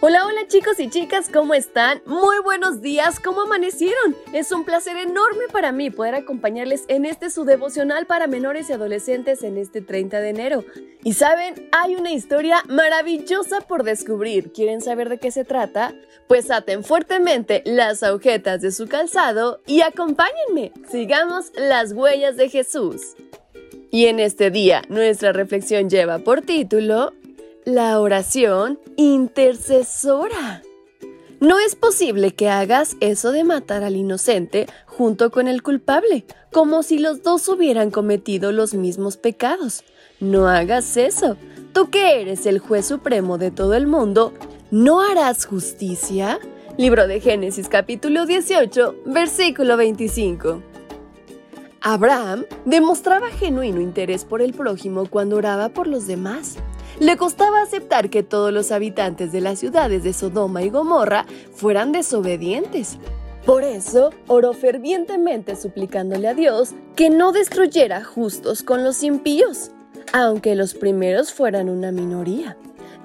Hola, hola chicos y chicas, ¿cómo están? Muy buenos días, ¿cómo amanecieron? Es un placer enorme para mí poder acompañarles en este su devocional para menores y adolescentes en este 30 de enero. Y saben, hay una historia maravillosa por descubrir. ¿Quieren saber de qué se trata? Pues aten fuertemente las agujetas de su calzado y acompáñenme. Sigamos las huellas de Jesús. Y en este día, nuestra reflexión lleva por título la oración intercesora. No es posible que hagas eso de matar al inocente junto con el culpable, como si los dos hubieran cometido los mismos pecados. No hagas eso. Tú que eres el juez supremo de todo el mundo, ¿no harás justicia? Libro de Génesis capítulo 18, versículo 25. Abraham demostraba genuino interés por el prójimo cuando oraba por los demás. Le costaba aceptar que todos los habitantes de las ciudades de Sodoma y Gomorra fueran desobedientes. Por eso oró fervientemente suplicándole a Dios que no destruyera justos con los impíos, aunque los primeros fueran una minoría.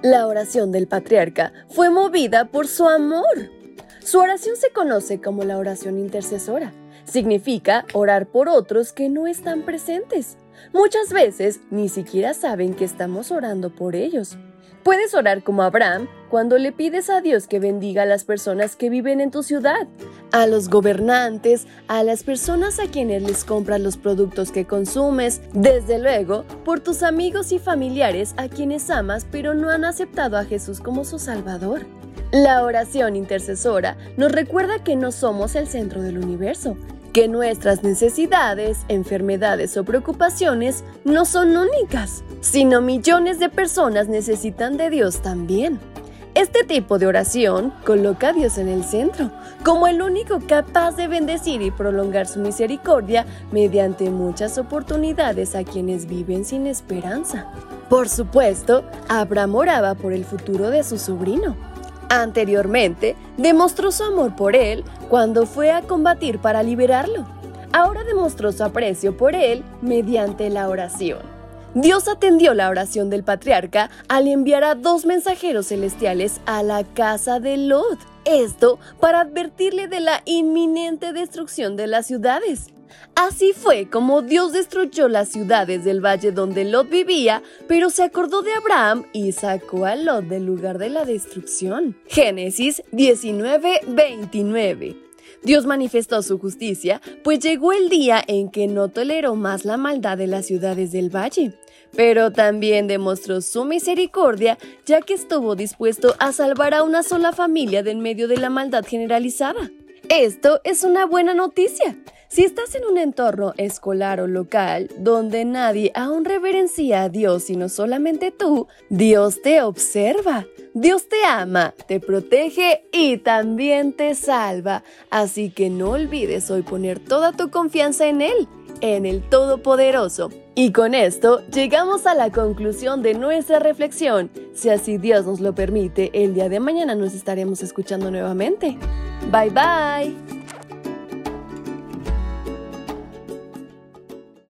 La oración del patriarca fue movida por su amor. Su oración se conoce como la oración intercesora. Significa orar por otros que no están presentes. Muchas veces ni siquiera saben que estamos orando por ellos. Puedes orar como Abraham cuando le pides a Dios que bendiga a las personas que viven en tu ciudad, a los gobernantes, a las personas a quienes les compras los productos que consumes, desde luego por tus amigos y familiares a quienes amas pero no han aceptado a Jesús como su Salvador. La oración intercesora nos recuerda que no somos el centro del universo, que nuestras necesidades, enfermedades o preocupaciones no son únicas, sino millones de personas necesitan de Dios también. Este tipo de oración coloca a Dios en el centro, como el único capaz de bendecir y prolongar su misericordia mediante muchas oportunidades a quienes viven sin esperanza. Por supuesto, Abraham oraba por el futuro de su sobrino, Anteriormente, demostró su amor por él cuando fue a combatir para liberarlo. Ahora demostró su aprecio por él mediante la oración. Dios atendió la oración del patriarca al enviar a dos mensajeros celestiales a la casa de Lot. Esto para advertirle de la inminente destrucción de las ciudades. Así fue como Dios destruyó las ciudades del valle donde Lot vivía, pero se acordó de Abraham y sacó a Lot del lugar de la destrucción. Génesis 19:29. Dios manifestó su justicia, pues llegó el día en que no toleró más la maldad de las ciudades del valle, pero también demostró su misericordia, ya que estuvo dispuesto a salvar a una sola familia de en medio de la maldad generalizada. Esto es una buena noticia. Si estás en un entorno escolar o local donde nadie aún reverencia a Dios sino solamente tú, Dios te observa. Dios te ama, te protege y también te salva. Así que no olvides hoy poner toda tu confianza en Él, en el Todopoderoso. Y con esto llegamos a la conclusión de nuestra reflexión. Si así Dios nos lo permite, el día de mañana nos estaremos escuchando nuevamente. Bye bye.